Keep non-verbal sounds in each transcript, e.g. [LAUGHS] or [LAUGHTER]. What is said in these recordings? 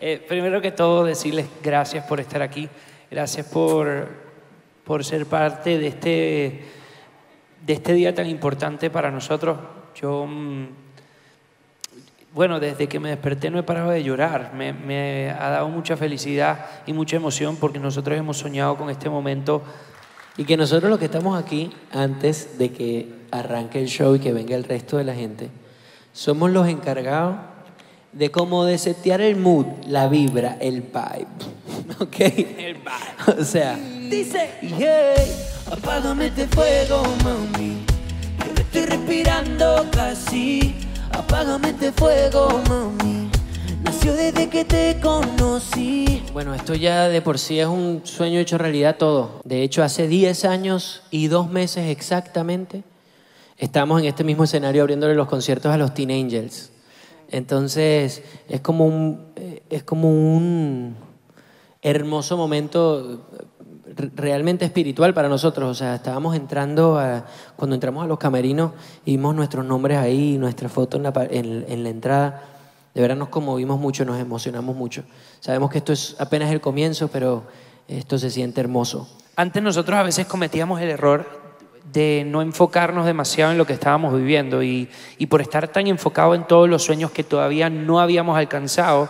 Eh, primero que todo, decirles gracias por estar aquí. Gracias por, por ser parte de este, de este día tan importante para nosotros. Yo, mm, bueno, desde que me desperté no he parado de llorar. Me, me ha dado mucha felicidad y mucha emoción porque nosotros hemos soñado con este momento. Y que nosotros los que estamos aquí, antes de que arranque el show y que venga el resto de la gente, somos los encargados de cómo de setear el mood, la vibra, el vibe. [LAUGHS] ¿Ok? El vibe. O sea, Dice, Hey, apágame este fuego, mami. Que me estoy respirando casi. Apágame este fuego, mami. Nació desde que te conocí. bueno, esto ya de por sí es un sueño hecho realidad todo. De hecho, hace 10 años y dos meses exactamente, estamos en este mismo escenario abriéndole los conciertos a los Teen Angels. Entonces, es como un, eh, es como un hermoso momento realmente espiritual para nosotros. O sea, estábamos entrando, cuando entramos a los camerinos vimos nuestros nombres ahí, nuestra foto en la, en la entrada. De verdad nos conmovimos mucho, nos emocionamos mucho. Sabemos que esto es apenas el comienzo, pero esto se siente hermoso. Antes nosotros a veces cometíamos el error de no enfocarnos demasiado en lo que estábamos viviendo y, y por estar tan enfocado en todos los sueños que todavía no habíamos alcanzado,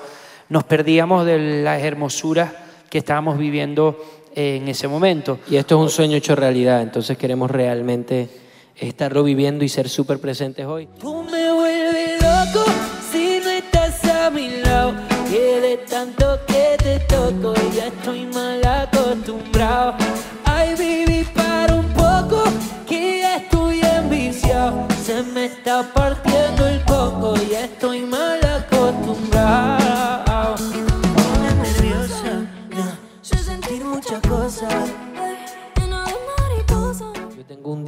nos perdíamos de las hermosuras que estábamos viviendo en ese momento. Y esto es un sueño hecho realidad, entonces queremos realmente estarlo viviendo y ser súper presentes hoy.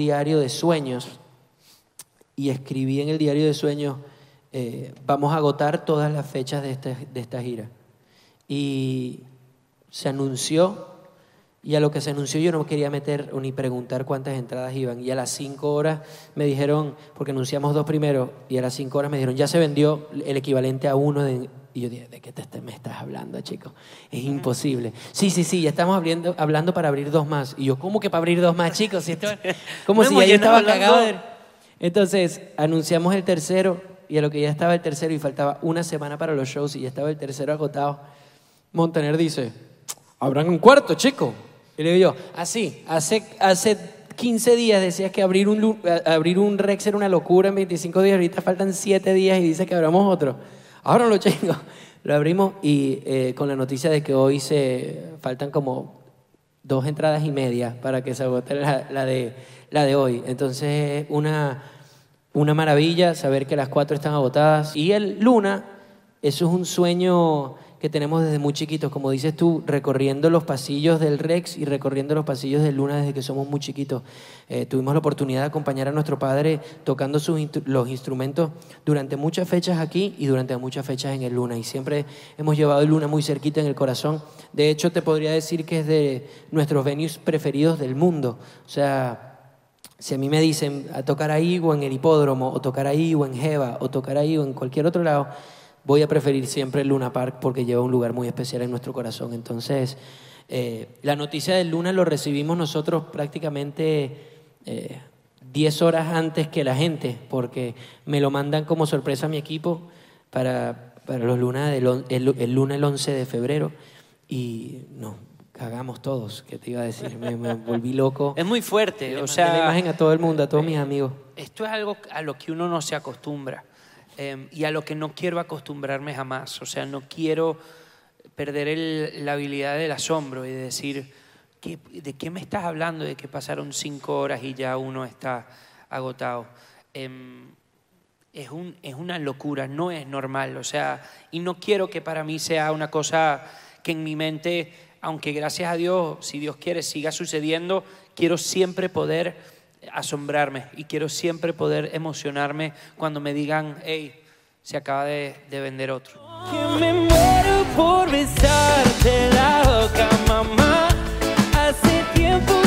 Diario de sueños y escribí en el diario de sueños, eh, vamos a agotar todas las fechas de esta, de esta gira. Y se anunció, y a lo que se anunció yo no quería meter ni preguntar cuántas entradas iban. Y a las cinco horas me dijeron, porque anunciamos dos primero, y a las cinco horas me dijeron, ya se vendió el equivalente a uno de... Y yo dije, ¿de qué te, me estás hablando, chico? Es imposible. Sí, sí, sí, ya estamos hablando, hablando para abrir dos más. Y yo, ¿cómo que para abrir dos más, chicos? Si esto- [LAUGHS] como No si ya yo estaba las cagado. de- Entonces, anunciamos el tercero, y a lo que ya estaba el tercero y faltaba una semana para los shows y ya estaba el tercero agotado, Montaner dice, habrán un cuarto, chico. Y le digo yo, así, hace, hace 15 días decías que abrir un, abrir un Rex era una locura en 25 días, ahorita faltan 7 días y dice que abramos otro. Ábranlo, chicos. Lo abrimos y eh, con la noticia de que hoy se faltan como dos entradas y media para que se agote la, la de, la de hoy. Entonces, una, una maravilla saber que las cuatro están agotadas. Y el Luna, eso es un sueño que tenemos desde muy chiquitos, como dices tú, recorriendo los pasillos del Rex y recorriendo los pasillos del Luna desde que somos muy chiquitos. Eh, tuvimos la oportunidad de acompañar a nuestro padre tocando sus los instrumentos durante muchas fechas aquí y durante muchas fechas en el Luna. Y siempre hemos llevado el Luna muy cerquita en el corazón. De hecho, te podría decir que es de nuestros venues preferidos del mundo. O sea, si a mí me dicen a tocar ahí o en el hipódromo, o tocar ahí o en Jeva, o tocar ahí o en cualquier otro lado, voy a preferir siempre el Luna Park porque lleva un lugar muy especial en nuestro corazón. Entonces, eh, la noticia del Luna lo recibimos nosotros prácticamente eh, 10 horas antes que la gente, porque me lo mandan como sorpresa a mi equipo para, para los Luna del el, el Luna el 11 de febrero y no, cagamos todos, ¿qué te iba a decir? Me, me volví loco. [LAUGHS] Es muy fuerte, o sea, la imagen a todo el mundo, a todos mis amigos. esto es algo a lo que uno no se acostumbra eh, y a lo que no quiero acostumbrarme jamás. O sea, no quiero perder la habilidad del asombro y de decir, ¿qué- ¿de qué me estás hablando? De que pasaron cinco horas y ya uno está agotado. Em, es, un, es una locura, no es normal. O sea, y no quiero que para mí sea una cosa que en mi mente, aunque gracias a Dios, si Dios quiere, siga sucediendo, quiero siempre poder asombrarme y quiero siempre poder emocionarme cuando me digan, hey, se acaba de, de vender otro. Que me muero por besarte la boca, mamá. Hace tiempo